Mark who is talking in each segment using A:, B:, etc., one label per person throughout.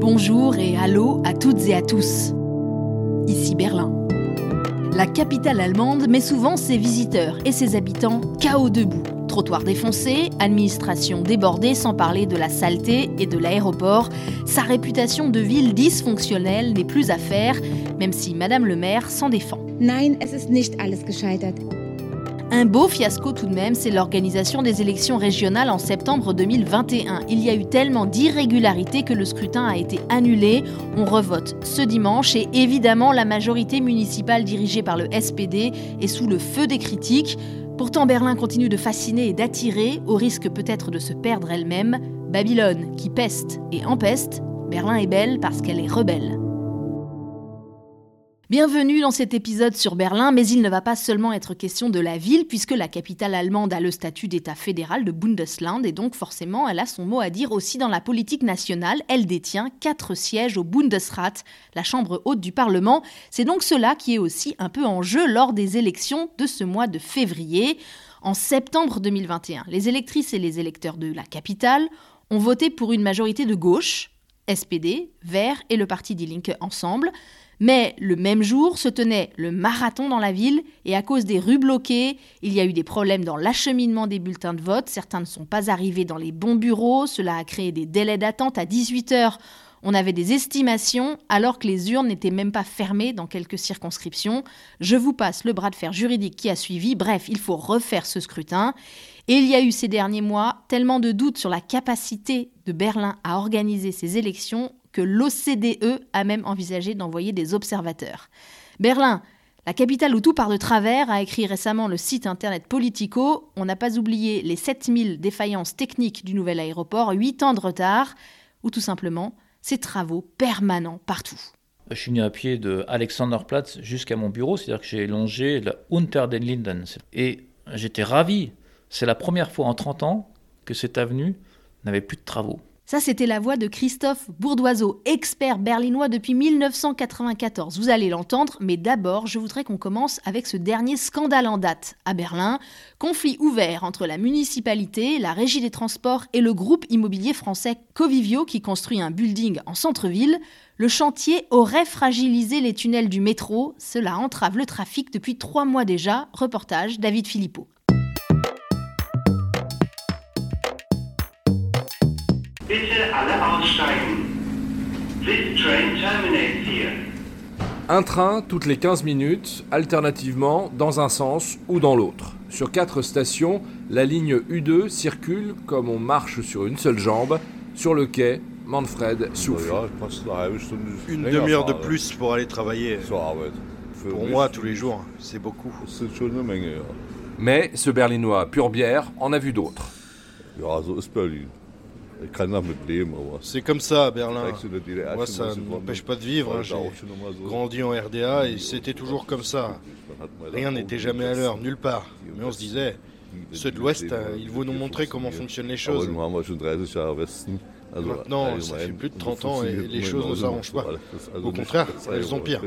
A: Bonjour et allô à toutes et à tous. Ici Berlin. La capitale allemande met souvent ses visiteurs et ses habitants chaos debout. Trottoirs défoncés, administration débordée sans parler de la saleté et de l'aéroport, sa réputation de ville dysfonctionnelle n'est plus à faire, même si Madame le maire s'en défend.
B: Nein, es ist nicht alles gescheitert.
A: Un beau fiasco tout de même, c'est l'organisation des élections régionales en septembre 2021. Il y a eu tellement d'irrégularités que le scrutin a été annulé. On revote ce dimanche et évidemment la majorité municipale dirigée par le SPD est sous le feu des critiques. Pourtant Berlin continue de fasciner et d'attirer, au risque peut-être de se perdre elle-même. Babylone qui peste et empeste, Berlin est belle parce qu'elle est rebelle. Bienvenue dans cet épisode sur Berlin, mais il ne va pas seulement être question de la ville, puisque la capitale allemande a le statut d'État fédéral de Bundesland, et donc forcément elle a son mot à dire aussi dans la politique nationale. Elle détient quatre sièges au Bundesrat, la chambre haute du Parlement. C'est donc cela qui est aussi un peu en jeu lors des élections de ce mois de février. En septembre 2021, les électrices et les électeurs de la capitale ont voté pour une majorité de gauche, SPD, Vert et le parti Die Linke ensemble. Mais le même jour se tenait le marathon dans la ville et à cause des rues bloquées, il y a eu des problèmes dans l'acheminement des bulletins de vote. Certains ne sont pas arrivés dans les bons bureaux. Cela a créé des délais d'attente à 18 heures. On avait des estimations alors que les urnes n'étaient même pas fermées dans quelques circonscriptions. Je vous passe le bras de fer juridique qui a suivi. Bref, il faut refaire ce scrutin. Et il y a eu ces derniers mois tellement de doutes sur la capacité de Berlin à organiser ces élections que l'OCDE a même envisagé d'envoyer des observateurs. Berlin, la capitale où tout part de travers, a écrit récemment le site internet Politico. On n'a pas oublié les 7000 défaillances techniques du nouvel aéroport, 8 ans de retard, ou tout simplement ces travaux permanents partout.
C: Je suis venu à pied de Alexanderplatz jusqu'à mon bureau, c'est-à-dire que j'ai longé la Unter den Linden. Et j'étais ravi. C'est la première fois en 30 ans que cette avenue n'avait plus de travaux.
A: Ça, c'était la voix de Christophe Bourdoiseau, expert berlinois depuis 1994. Vous allez l'entendre, mais d'abord, je voudrais qu'on commence avec ce dernier scandale en date. À Berlin, conflit ouvert entre la municipalité, la régie des transports et le groupe immobilier français Covivio qui construit un building en centre-ville. Le chantier aurait fragilisé les tunnels du métro. Cela entrave le trafic depuis trois mois déjà. Reportage David Philippot.
D: Un train toutes les 15 minutes, alternativement dans un sens ou dans l'autre. Sur quatre stations, la ligne U2 circule comme on marche sur une seule jambe. Sur le quai, Manfred souffle.
E: Une demi-heure de plus pour aller travailler. Pour moi, tous les jours, c'est beaucoup.
D: Mais ce Berlinois pure bière en a vu d'autres.
E: C'est comme ça à Berlin. Moi, ça ne m'empêche pas de vivre. hein. J'ai grandi en RDA et c'était toujours comme ça. Rien n'était jamais à l'heure, nulle part. Mais on se disait, ceux de l'Ouest, euh, ils vont nous montrer comment fonctionnent les choses. Maintenant, ça fait plus de 30 ans et les choses ne s'arrangent pas. Au contraire, elles sont pires.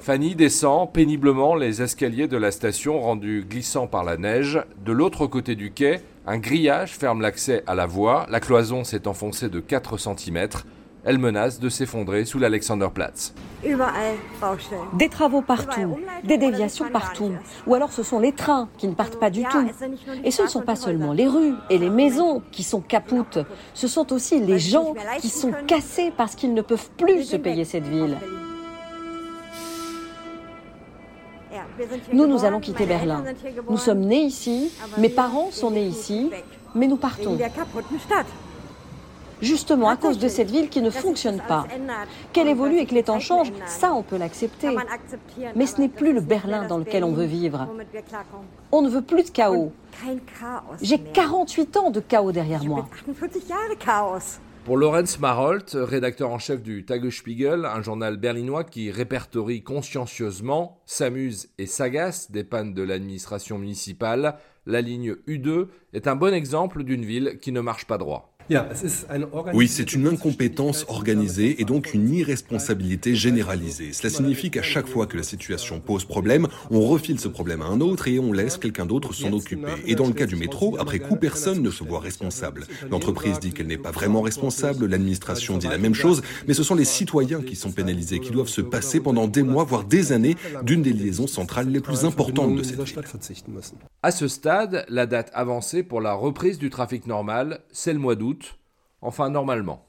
D: Fanny descend péniblement les escaliers de la station rendus glissants par la neige. De l'autre côté du quai, un grillage ferme l'accès à la voie. La cloison s'est enfoncée de 4 cm. Elle menace de s'effondrer sous l'Alexanderplatz.
F: Des travaux partout, des déviations partout. Ou alors ce sont les trains qui ne partent pas du tout. Et ce ne sont pas seulement les rues et les maisons qui sont capoutes, ce sont aussi les gens qui sont cassés parce qu'ils ne peuvent plus se payer cette ville. Nous, nous allons quitter Berlin. Nous sommes nés ici, mes parents sont nés ici, mais nous partons. Justement à cause de cette ville qui ne fonctionne pas. Qu'elle évolue et que les temps changent, ça on peut l'accepter. Mais ce n'est plus le Berlin dans lequel on veut vivre. On ne veut plus de chaos. J'ai 48 ans de chaos derrière moi.
D: Pour Lorenz Marolt, rédacteur en chef du Tagesspiegel, un journal berlinois qui répertorie consciencieusement, s'amuse et s'agace des pannes de l'administration municipale, la ligne U2 est un bon exemple d'une ville qui ne marche pas droit.
G: Oui, c'est une incompétence organisée et donc une irresponsabilité généralisée. Cela signifie qu'à chaque fois que la situation pose problème, on refile ce problème à un autre et on laisse quelqu'un d'autre s'en occuper. Et dans le cas du métro, après coup, personne ne se voit responsable. L'entreprise dit qu'elle n'est pas vraiment responsable, l'administration dit la même chose, mais ce sont les citoyens qui sont pénalisés, qui doivent se passer pendant des mois, voire des années, d'une des liaisons centrales les plus importantes de cette ville.
D: À ce stade, la date avancée pour la reprise du trafic normal, c'est le mois d'août, enfin normalement.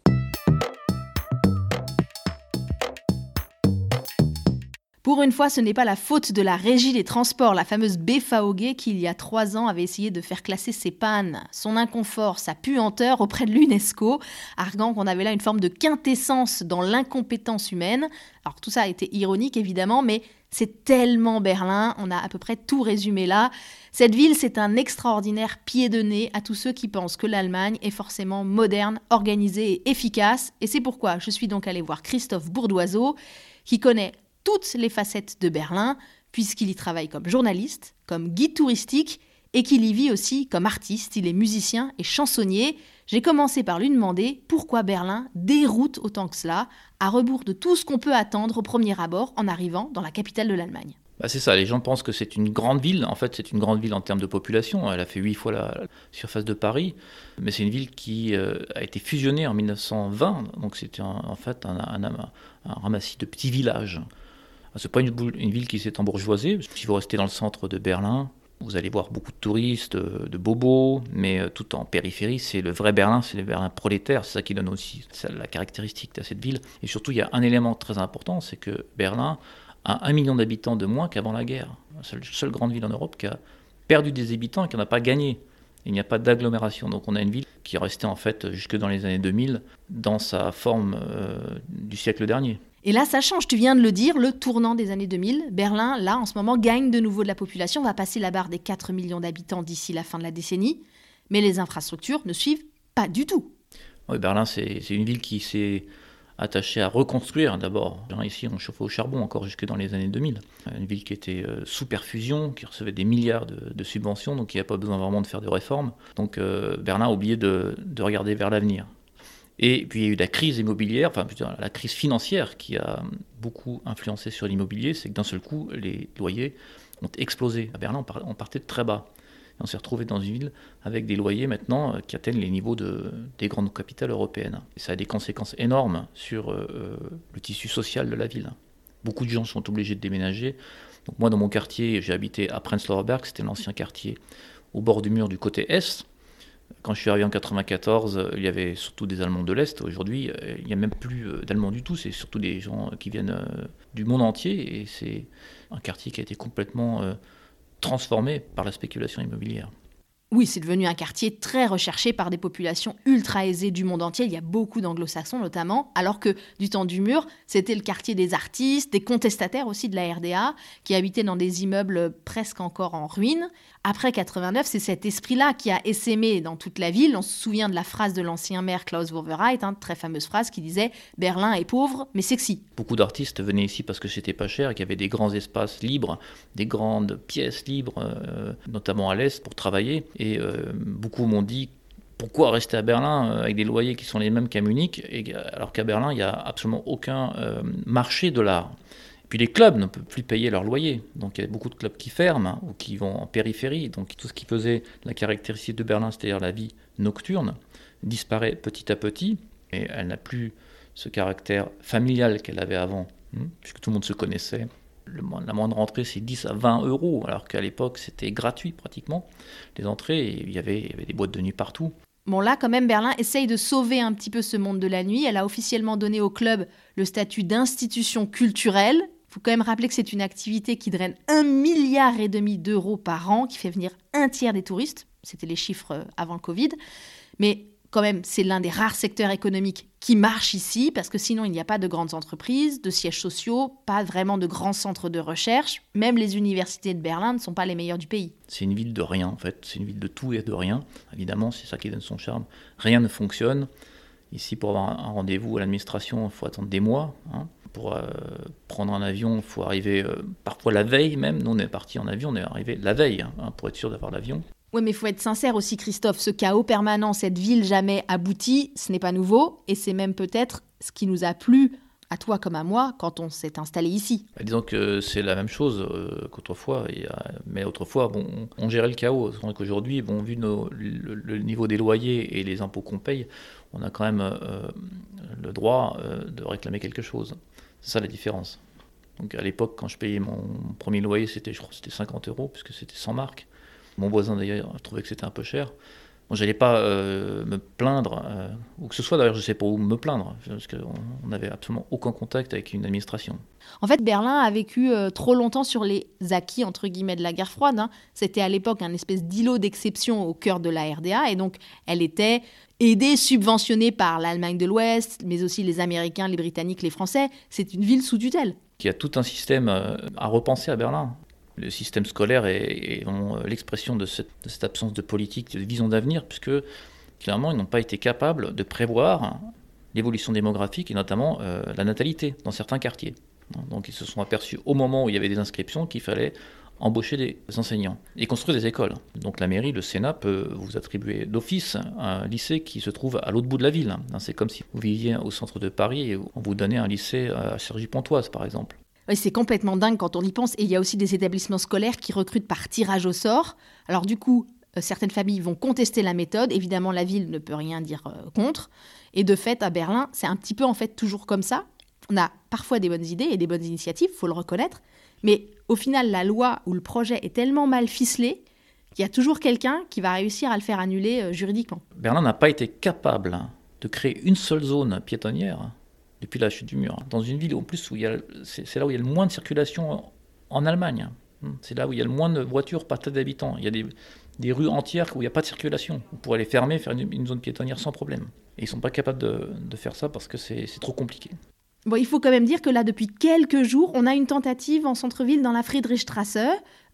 A: Pour une fois, ce n'est pas la faute de la régie des transports, la fameuse BFAOG, qui il y a trois ans avait essayé de faire classer ses pannes, son inconfort, sa puanteur auprès de l'UNESCO, arguant qu'on avait là une forme de quintessence dans l'incompétence humaine. Alors tout ça a été ironique évidemment, mais c'est tellement Berlin, on a à peu près tout résumé là. Cette ville, c'est un extraordinaire pied de nez à tous ceux qui pensent que l'Allemagne est forcément moderne, organisée et efficace. Et c'est pourquoi je suis donc allée voir Christophe Bourdoiseau, qui connaît toutes les facettes de Berlin, puisqu'il y travaille comme journaliste, comme guide touristique, et qu'il y vit aussi comme artiste. Il est musicien et chansonnier. J'ai commencé par lui demander pourquoi Berlin déroute autant que cela, à rebours de tout ce qu'on peut attendre au premier abord en arrivant dans la capitale de l'Allemagne.
C: Bah c'est ça, les gens pensent que c'est une grande ville. En fait, c'est une grande ville en termes de population. Elle a fait huit fois la surface de Paris. Mais c'est une ville qui euh, a été fusionnée en 1920. Donc c'était en fait un, ramassis de petits villages. C'est pas une, ville qui s'est embourgeoisée. Si vous restez dans le centre de Berlin, vous allez voir beaucoup de touristes, euh, de bobos, mais euh, tout en périphérie, c'est le vrai Berlin, c'est le Berlin prolétaire, c'est ça qui donne aussi la caractéristique de cette ville. Et surtout, il y a un élément très important, c'est que Berlin a un million d'habitants de moins qu'avant la guerre. C'est la seule grande ville en Europe qui a perdu des habitants et qui n'en a pas gagné. Il n'y a pas d'agglomération. Donc on a une ville qui est restée en fait jusque dans les années 2000 dans sa forme euh, du siècle dernier.
A: Et là, ça change, tu viens de le dire, le tournant des années 2000. Berlin, là, en ce moment, gagne de nouveau de la population, va passer la barre des 4 millions d'habitants d'ici la fin de la décennie. Mais les infrastructures ne suivent pas du tout.
C: Oui, Berlin, c'est une ville qui s'est attachée à reconstruire d'abord. Ici, on chauffait au charbon encore jusque dans les années 2000. Une ville qui était euh, sous perfusion, qui recevait des milliards de, subventions, donc il n'y a pas besoin vraiment de faire de réformes. Donc euh, Berlin a oublié de regarder vers l'avenir. Et puis il y a eu la crise immobilière, enfin la crise financière qui a beaucoup influencé sur l'immobilier, c'est que d'un seul coup, les loyers ont explosé. À Berlin, on partait de très bas. Et on s'est retrouvé dans une ville avec des loyers maintenant euh, qui atteignent les niveaux de, des grandes capitales européennes. Et ça a des conséquences énormes sur euh, euh, le tissu social de la ville. Beaucoup de gens sont obligés de déménager. Donc moi, dans mon quartier, j'ai habité à Prenzlauer c'était l'ancien quartier au bord du mur du côté est. Quand je suis arrivé en 94, il y avait surtout des Allemands de l'Est. Aujourd'hui, il n'y a même plus d'Allemands du tout. C'est surtout des gens qui viennent du monde entier. Et c'est un quartier qui a été complètement transformé par la spéculation immobilière.
A: Oui, c'est devenu un quartier très recherché par des populations ultra aisées du monde entier. Il y a beaucoup d'anglo-saxons notamment, alors que du temps du mur, c'était le quartier des artistes, des contestataires aussi de la RDA, qui habitaient dans des immeubles presque encore en ruine. Après 89, c'est cet esprit-là qui a essaimé dans toute la ville. On se souvient de la phrase de l'ancien maire Klaus Wowereit, hein, très fameuse phrase qui disait Berlin est pauvre, mais sexy.
C: Beaucoup d'artistes venaient ici parce que c'était pas cher, qu'il y avait des grands espaces libres, des grandes pièces libres, euh, notamment à l'est, pour travailler. Et euh, beaucoup m'ont dit pourquoi rester à Berlin euh, avec des loyers qui sont les mêmes qu'à Munich, alors qu'à Berlin, il n'y a absolument aucun marché de l'art. Puis les clubs ne peuvent plus payer leur loyer. Donc il y a beaucoup de clubs qui ferment ou qui vont en périphérie. Donc tout ce qui faisait la caractéristique de Berlin, c'est-à-dire la vie nocturne, disparaît petit à petit. Et elle n'a plus ce caractère familial qu'elle avait avant, hein, puisque tout le monde se connaissait. La moindre entrée, c'est 10 à 20 euros, alors qu'à l'époque, c'était gratuit pratiquement. Les entrées, il y, avait, il y avait des boîtes de nuit partout.
A: Bon là, quand même, Berlin essaye de sauver un petit peu ce monde de la nuit. Elle a officiellement donné au club le statut d'institution culturelle faut quand même rappeler que c'est une activité qui draine un milliard et demi d'euros par an, qui fait venir un tiers des touristes. C'était les chiffres euh, avant le Covid. Mais quand même, c'est l'un des rares secteurs économiques qui marche ici, parce que sinon, il n'y a pas de grandes entreprises, de sièges sociaux, pas vraiment de grands centres de recherche. Même les universités de Berlin ne sont pas les meilleures du pays.
C: C'est une ville de rien, en fait. C'est une ville de tout et de rien. Évidemment, c'est ça qui donne son charme. Rien ne fonctionne. Ici, pour avoir un rendez-vous à l'administration, il faut attendre des mois. Hein. Pour euh, prendre un avion, il faut arriver euh, parfois la veille même. Nous, on est parti en avion, on est arrivé la veille hein, pour être sûr d'avoir l'avion.
A: Oui, mais il faut être sincère aussi, Christophe. Ce chaos permanent, cette ville jamais aboutie, ce n'est pas nouveau. Et c'est même peut-être ce qui nous a plu à toi comme à moi quand on s'est installé ici.
C: Bah, disons que c'est la même chose euh, qu'autrefois, mais autrefois, bon, on, gérait le chaos. qu'aujourd'hui, bon, vu le, niveau des loyers et les impôts qu'on paye, on a quand même euh, le droit euh, de réclamer quelque chose. C'est ça la différence. Donc à l'époque, quand je payais mon premier loyer, c'était, je crois, c'était 50 euros, puisque c'était 100 marques. Mon voisin d'ailleurs trouvait que c'était un peu cher. Bon, j'allais pas euh, me plaindre, euh, ou que ce soit d'ailleurs, je sais pas où me plaindre, parce qu'on n'avait absolument aucun contact avec une administration.
A: En fait, Berlin a vécu euh, trop longtemps sur les acquis, entre guillemets, de la guerre froide. Hein. C'était à l'époque un espèce d'îlot d'exception au cœur de la RDA, et donc elle était aidée, subventionnée par l'Allemagne de l'Ouest, mais aussi les Américains, les Britanniques, les Français. C'est une ville sous tutelle.
C: Il y a tout un système à repenser à Berlin le système scolaire est, l'expression de cette, absence de politique, de vision d'avenir, puisque clairement, ils n'ont pas été capables de prévoir l'évolution démographique et notamment euh, la natalité dans certains quartiers. Donc ils se sont aperçus au moment où il y avait des inscriptions qu'il fallait embaucher des enseignants et construire des écoles. Donc la mairie, le Sénat peut vous attribuer d'office un lycée qui se trouve à l'autre bout de la ville. C'est comme si vous viviez au centre de Paris et on vous donnait un lycée à Cergy-Pontoise, par exemple
A: c'est complètement dingue quand on y pense. Et il y a aussi des établissements scolaires qui recrutent par tirage au sort. Alors du coup, euh, certaines familles vont contester la méthode. Évidemment, la ville ne peut rien dire euh, contre. Et de fait, à Berlin, c'est un petit peu en fait toujours comme ça. On a parfois des bonnes idées et des bonnes initiatives, faut le reconnaître. Mais au final, la loi ou le projet est tellement mal ficelé qu'il y a toujours quelqu'un qui va réussir à le faire annuler euh, juridiquement.
C: Berlin n'a pas été capable de créer une seule zone piétonnière depuis la chute du mur. Dans une ville en plus où il y a, c'est, là où il y a le moins de circulation en, Allemagne. C'est là où il y a le moins de voitures par tête d'habitants. Il y a des, des, rues entières où il n'y a pas de circulation. On pourrait les fermer, faire une, zone piétonnière sans problème. Et ils ne sont pas capables de, de faire ça parce que c'est, trop compliqué.
A: Bon, il faut quand même dire que là, depuis quelques jours, on a une tentative en centre-ville dans la Friedrichstrasse.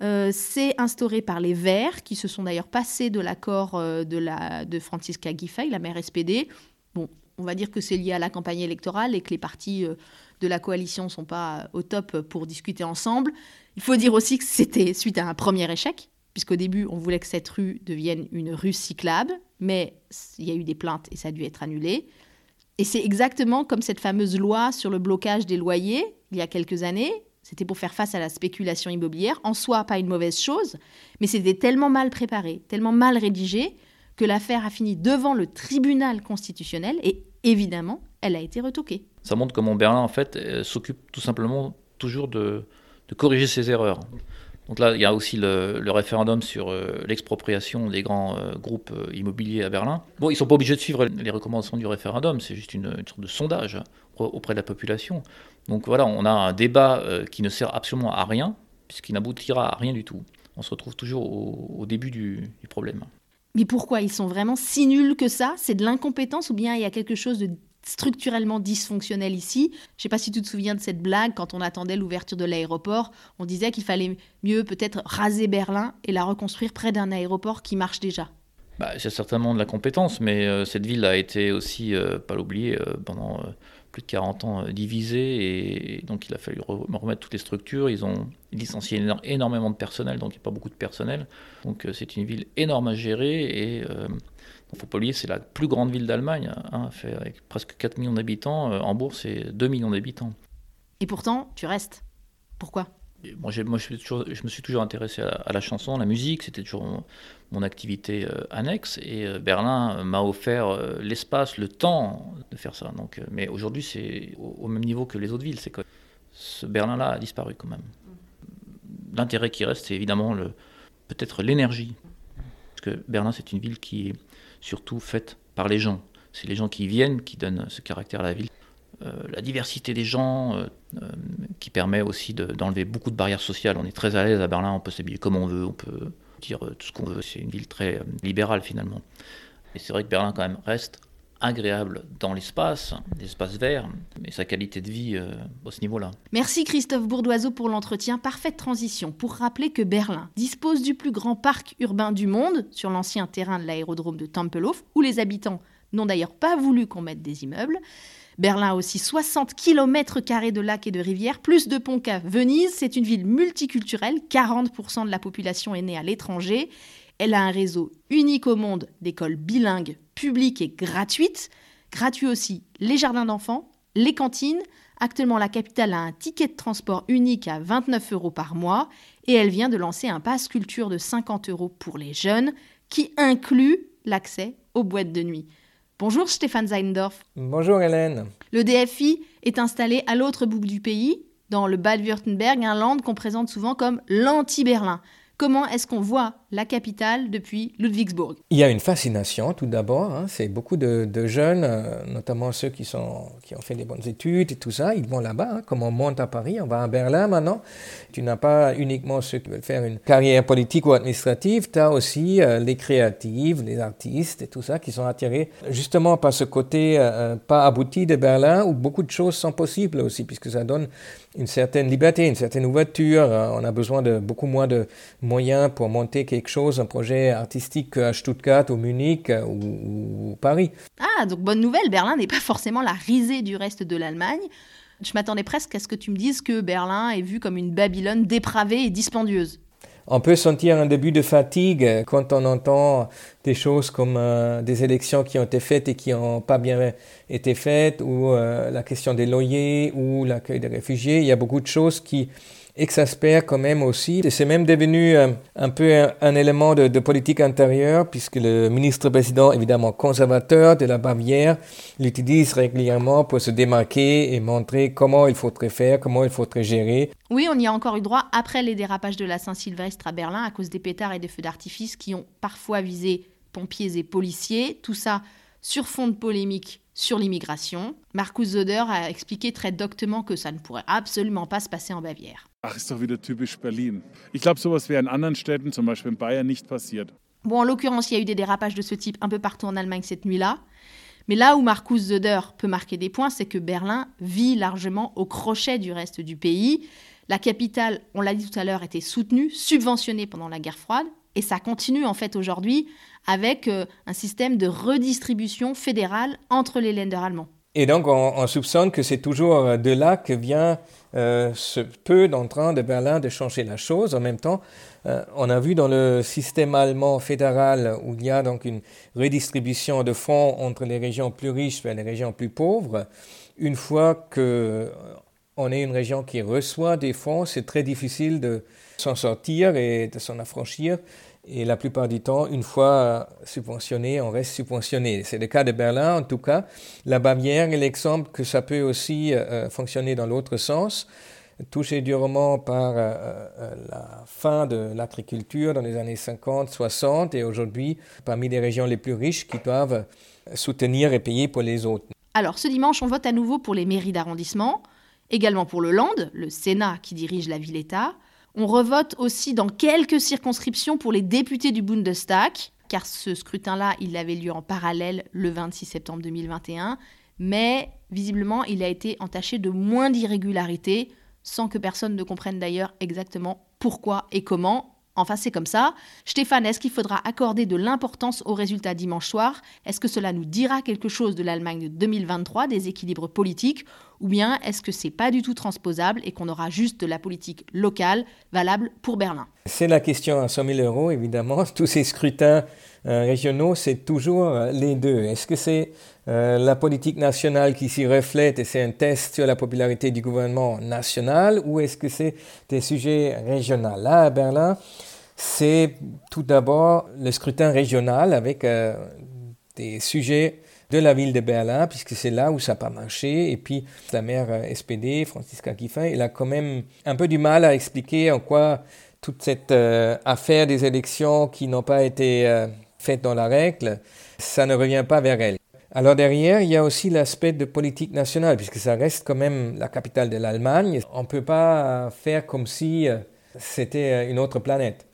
A: Euh, c'est instauré par les Verts, qui se sont d'ailleurs passés de l'accord euh, de, la, de Franziska Giffey, la maire SPD. Bon, on va dire que c'est lié à la campagne électorale et que les partis euh, de la coalition ne sont pas au top pour discuter ensemble. Il faut dire aussi que c'était suite à un premier échec, puisqu'au début, on voulait que cette rue devienne une rue cyclable, mais il y a eu des plaintes et ça a dû être annulé. Et c'est exactement comme cette fameuse loi sur le blocage des loyers, il y a quelques années. C'était pour faire face à la spéculation immobilière. En soi, pas une mauvaise chose, mais c'était tellement mal préparé, tellement mal rédigé, que l'affaire a fini devant le tribunal constitutionnel et évidemment, elle a été retoquée.
C: Ça montre comment Berlin, en fait, euh, s'occupe tout simplement toujours de, corriger ses erreurs. Donc là, il y a aussi le, référendum sur euh, l'expropriation des grands euh, groupes immobiliers à Berlin. Bon, ils ne sont pas obligés de suivre les recommandations du référendum, c'est juste une, sorte de sondage auprès de la population. Donc voilà, on a un débat qui ne sert absolument à rien, puisqu'il n'aboutira à rien du tout. On se retrouve toujours au, début du problème.
A: Mais pourquoi ils sont vraiment si nuls que ça? C'est de l'incompétence ou bien il y a quelque chose de structurellement dysfonctionnel ici? Je ne sais pas si tu te souviens de cette blague quand on attendait l'ouverture de l'aéroport. On disait qu'il fallait mieux peut-être raser Berlin et la reconstruire près d'un aéroport qui marche déjà.
C: Bah, c'est certainement de la compétence, mais euh, cette ville a été aussi, euh, pas l'oublier, euh, pendant plus de 40 ans divisée, et, donc il a fallu remettre toutes les structures. Ils ont licencié énormément de personnel, donc il n'y a pas beaucoup de personnel. Donc c'est une ville énorme à gérer, et il ne faut pas oublier, c'est la plus grande ville d'Allemagne, hein, avec presque 4 millions d'habitants. Hambourg, c'est 2 millions d'habitants.
A: Et pourtant, tu restes. Pourquoi?
C: Moi, je, me suis toujours intéressé à, la chanson, la musique, c'était toujours mon, activité euh, annexe. Et euh, Berlin m'a offert euh, l'espace, le temps de faire ça. Donc, mais aujourd'hui, c'est au, même niveau que les autres villes. C'est que ce Berlin-là a disparu quand même. L'intérêt qui reste, c'est évidemment peut-être l'énergie. Parce que Berlin, c'est une ville qui est surtout faite par les gens. C'est les gens qui viennent qui donnent ce caractère à la ville. Euh, la diversité des gens euh, euh, qui permet aussi d'enlever beaucoup de barrières sociales. On est très à l'aise à Berlin, on peut s'habiller comme on veut, on peut dire tout ce qu'on veut. C'est une ville très libérale finalement. Et c'est vrai que Berlin quand même reste agréable dans l'espace, l'espace vert, mais sa qualité de vie à ce niveau-là.
A: Merci Christophe Bourdoiseau pour l'entretien. Parfaite transition pour rappeler que Berlin dispose du plus grand parc urbain du monde sur l'ancien terrain de l'aérodrome de Tempelhof, où les habitants n'ont d'ailleurs pas voulu qu'on mette des immeubles. Berlin a aussi 60 km de lacs et de rivières, plus de ponts qu'à Venise. C'est une ville multiculturelle, 40% de la population est née à l'étranger. Elle a un réseau unique au monde d'écoles bilingues, publiques et gratuites. Gratuit aussi les jardins d'enfants, les cantines. Actuellement, la capitale a un ticket de transport unique à 29 euros par mois et elle vient de lancer un pass culture de 50 euros pour les jeunes qui inclut l'accès aux boîtes de nuit. Bonjour Stéphane Zeindorf.
H: Bonjour Hélène.
A: Le DFI est installé à l'autre bout du pays, dans le Bade-Württemberg, un land qu'on présente souvent comme l'anti-Berlin. Comment est-ce qu'on voit la capitale depuis Ludwigsburg
H: Il y a une fascination tout d'abord. Hein. C'est beaucoup de, jeunes, euh, notamment ceux qui, ont fait des bonnes études et tout ça, ils vont là-bas. Hein. Comme on monte à Paris, on va à Berlin maintenant. Tu n'as pas uniquement ceux qui veulent faire une carrière politique ou administrative, tu as aussi euh, les créatifs, les artistes et tout ça qui sont attirés justement par ce côté euh, pas abouti de Berlin où beaucoup de choses sont possibles aussi, puisque ça donne une certaine liberté, une certaine ouverture. On a besoin de beaucoup moins de moyens pour monter quelque chose, un projet artistique qu'à Stuttgart ou Munich euh, ou, Paris.
A: Ah, donc bonne nouvelle, Berlin n'est pas forcément la risée du reste de l'Allemagne. Je m'attendais presque à ce que tu me dises que Berlin est vu comme une Babylone dépravée et dispendieuse.
H: On peut sentir un début de fatigue quand on entend des choses comme euh, des élections qui ont été faites et qui n'ont pas bien été faites, ou euh, la question des loyers, ou l'accueil des réfugiés. Il y a beaucoup de choses qui exaspère quand même aussi. Et c'est même devenu euh, un, peu un, élément de, politique intérieure, puisque le ministre-président, évidemment conservateur de la Bavière, l'utilise régulièrement pour se démarquer et montrer comment il faudrait faire, comment il faudrait gérer.
A: Oui, on y a encore eu droit après les dérapages de la Saint-Sylvestre à Berlin à cause des pétards et des feux d'artifice qui ont parfois visé pompiers et policiers. Tout ça sur fond de polémique sur l'immigration. Markus Söder a expliqué très doctement que ça ne pourrait absolument pas se passer en Bavière.
I: Ach, ist doch wieder typisch Berlin. Ich glaube, sowas wäre in anderen Städten, zum Beispiel in Bayern, nicht passiert.
A: Bon, en l'occurrence, il y a eu des dérapages de ce type un peu partout en Allemagne cette nuit-là. Mais là où Markus Söder peut marquer des points, c'est que Berlin vit largement au crochet du reste du pays. La capitale, on l'a dit tout à l'heure, était soutenue, subventionnée pendant la guerre froide, et ça continue en fait aujourd'hui avec euh, un système de redistribution fédérale entre les Länder allemands.
H: Et donc on, soupçonne que c'est toujours euh, de là que vient euh, ce peu d'entrain de Berlin de changer la chose. En même temps, on a vu dans le système allemand fédéral où il y a donc une redistribution de fonds entre les régions plus riches et les régions plus pauvres. Une fois que on est une région qui reçoit des fonds, c'est très difficile de s'en sortir et de s'en affranchir. Et la plupart du temps, une fois subventionné, on reste subventionné. C'est le cas de Berlin, en tout cas. La Bavière est l'exemple que ça peut aussi euh, fonctionner dans l'autre sens. Touché durement par euh, euh, la fin de l'agriculture dans les années 50, 60 et aujourd'hui parmi les régions les plus riches qui doivent soutenir et payer pour les autres.
A: Alors ce dimanche, on vote à nouveau pour les mairies d'arrondissement, également pour le Land, le Sénat qui dirige la ville-État. On revote aussi dans quelques circonscriptions pour les députés du Bundestag, car ce scrutin-là, il avait lieu en parallèle le 26 septembre 2021, mais visiblement, il a été entaché de moins d'irrégularités, sans que personne ne comprenne d'ailleurs exactement pourquoi et comment. Enfin, c'est comme ça. Stéphane, est-ce qu'il faudra accorder de l'importance aux résultats dimanche soir? Est-ce que cela nous dira quelque chose de l'Allemagne de 2023, des équilibres politiques? Ou bien est-ce que c'est pas du tout transposable et qu'on aura juste de la politique locale valable pour Berlin?
H: C'est la question à 100 000 euros, évidemment. Tous ces scrutins euh, régionaux, c'est toujours euh, les deux. Est-ce que c'est euh, la politique nationale qui s'y reflète et c'est un test sur la popularité du gouvernement national ou est-ce que c'est des sujets régionaux? Là, à Berlin, c'est tout d'abord le scrutin régional avec des sujets de la ville de Berlin, puisque c'est là où ça n'a pas marché. Et puis la maire euh, SPD, Franziska Kiffin, elle a quand même un peu du mal à expliquer en quoi toute cette affaire des élections qui n'ont pas été faites dans la règle, ça ne revient pas vers elle. Alors derrière, il y a aussi l'aspect de politique nationale, puisque ça reste quand même la capitale de l'Allemagne. On ne peut pas faire comme si euh, c'était euh, une autre planète.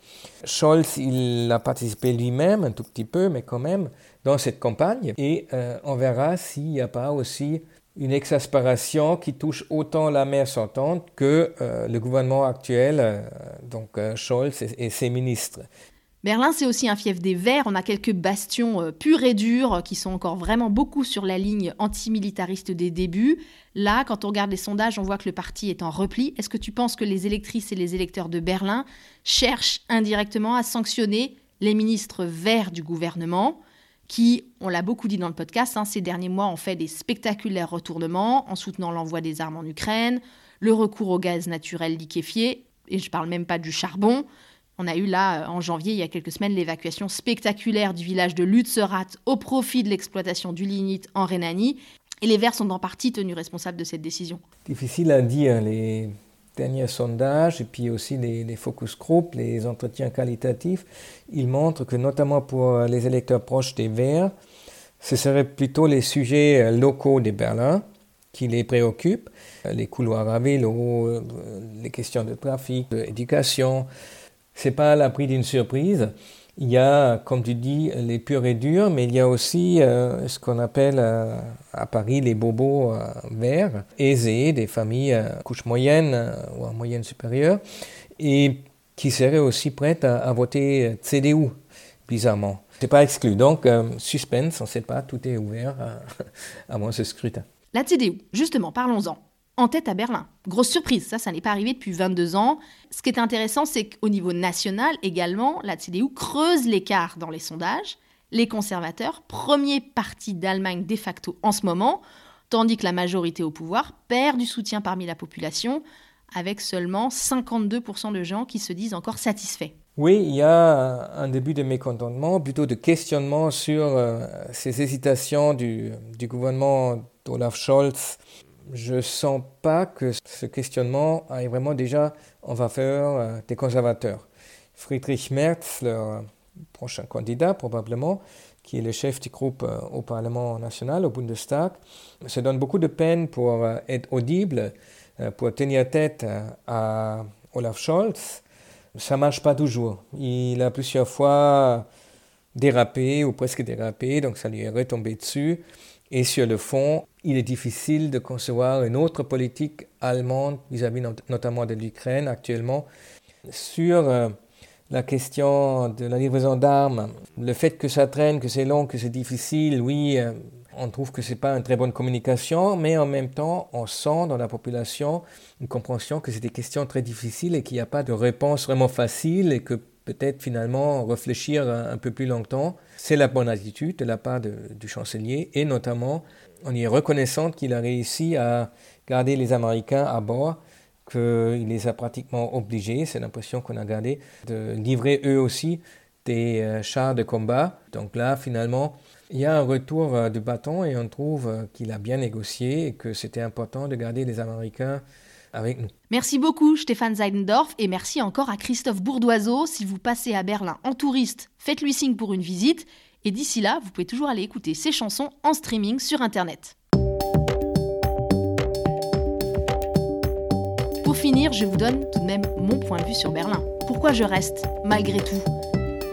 H: Scholz, il a participé lui-même un tout petit peu, mais quand même, dans cette campagne. Et euh, on verra s'il n'y a pas aussi une exaspération qui touche autant la maire sortante que le gouvernement actuel, donc Scholz et ses ministres.
A: Berlin, c'est aussi un fief des Verts. On a quelques bastions euh, purs et durs euh, qui sont encore vraiment beaucoup sur la ligne antimilitariste des débuts. Là, quand on regarde les sondages, on voit que le parti est en repli. Est-ce que tu penses que les électrices et les électeurs de Berlin cherchent indirectement à sanctionner les ministres verts du gouvernement, qui, on l'a beaucoup dit dans le podcast, hein, ces derniers mois ont fait des spectaculaires retournements en soutenant l'envoi des armes en Ukraine, le recours au gaz naturel liquéfié, et je ne parle même pas du charbon. On a eu là, en janvier, il y a quelques semaines, l'évacuation spectaculaire du village de Lutzerat au profit de l'exploitation du lignite en Rhénanie. Et les Verts sont en partie tenus responsables de cette décision.
H: Difficile à dire. Les derniers sondages et puis aussi les, focus group, les entretiens qualitatifs, ils montrent que notamment pour les électeurs proches des Verts, ce seraient plutôt les sujets locaux des Berlin qui les préoccupent, les couloirs à vélo, les questions de trafic, d'éducation. C'est pas à l'abri d'une surprise. Il y a, comme tu dis, les purs et durs, mais il y a aussi euh, ce qu'on appelle euh, à Paris les bobos euh, verts, aisés, des familles couche moyenne ou en moyenne supérieure, et qui seraient aussi prêtes à, voter CDU, bizarrement. C'est pas exclu. Donc, suspense, on ne sait pas, tout est ouvert avant ce scrutin.
A: La CDU, justement, parlons-en en tête à Berlin. Grosse surprise, ça, ça n'est pas arrivé depuis 22 ans. Ce qui est intéressant, c'est qu'au niveau national également, la CDU creuse l'écart dans les sondages. Les conservateurs, premier parti d'Allemagne de facto en ce moment, tandis que la majorité au pouvoir perd du soutien parmi la population, avec seulement 52% de gens qui se disent encore satisfaits.
H: Oui, il y a un début de mécontentement, plutôt de questionnement sur euh, ces hésitations du, du gouvernement d'Olaf Scholz je sens pas que ce questionnement aille vraiment déjà en faveur euh, des conservateurs. Friedrich Merz, leur prochain candidat probablement, qui est le chef du groupe euh, au Parlement national, au Bundestag, se donne beaucoup de peine pour euh, être audible, pour tenir tête à Olaf Scholz. Ça marche pas toujours. Il a plusieurs fois dérapé ou presque dérapé, donc ça lui est retombé dessus. Et sur le fond, il est difficile de concevoir une autre politique allemande vis-à-vis notamment de l'Ukraine actuellement. Sur euh, la question de la livraison d'armes, le fait que ça traîne, que c'est long, que c'est difficile, oui, euh, on trouve que ce n'est pas une très bonne communication, mais en même temps, on sent dans la population une compréhension que c'est des questions très difficiles et qu'il n'y a pas de réponse vraiment facile et que peut-être finalement réfléchir un, peu plus longtemps. C'est la bonne attitude de la part du chancelier et notamment on y est reconnaissant qu'il a réussi à garder les Américains à bord, qu'il les a pratiquement obligés, c'est l'impression qu'on a gardé, de livrer eux aussi des euh, chars de combat. Donc là, finalement, il y a un retour euh, de bâton et on trouve euh, qu'il a bien négocié et que c'était important de garder les Américains avec nous.
A: Merci beaucoup Stéphane Seidendorf et merci encore à Christophe Bourdoiseau. Si vous passez à Berlin en touriste, faites-lui signe pour une visite. Et d'ici là, vous pouvez toujours aller écouter ses chansons en streaming sur Internet. Pour finir, je vous donne tout de même mon point de vue sur Berlin. Pourquoi je reste, malgré tout?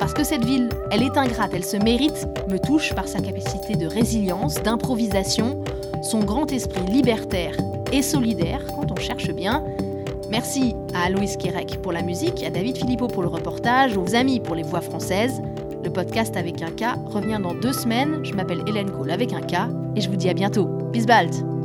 A: Parce que cette ville, elle est ingrate, elle se mérite, me touche par sa capacité de résilience, d'improvisation, son grand esprit libertaire et solidaire quand on cherche bien. Merci à Aloïs Kerek pour la musique, à David Philippot pour le reportage, aux amis pour les voix françaises. Le podcast avec un K revient dans deux semaines. Je m'appelle Hélène Cole avec un K et je vous dis à bientôt. Bis bald!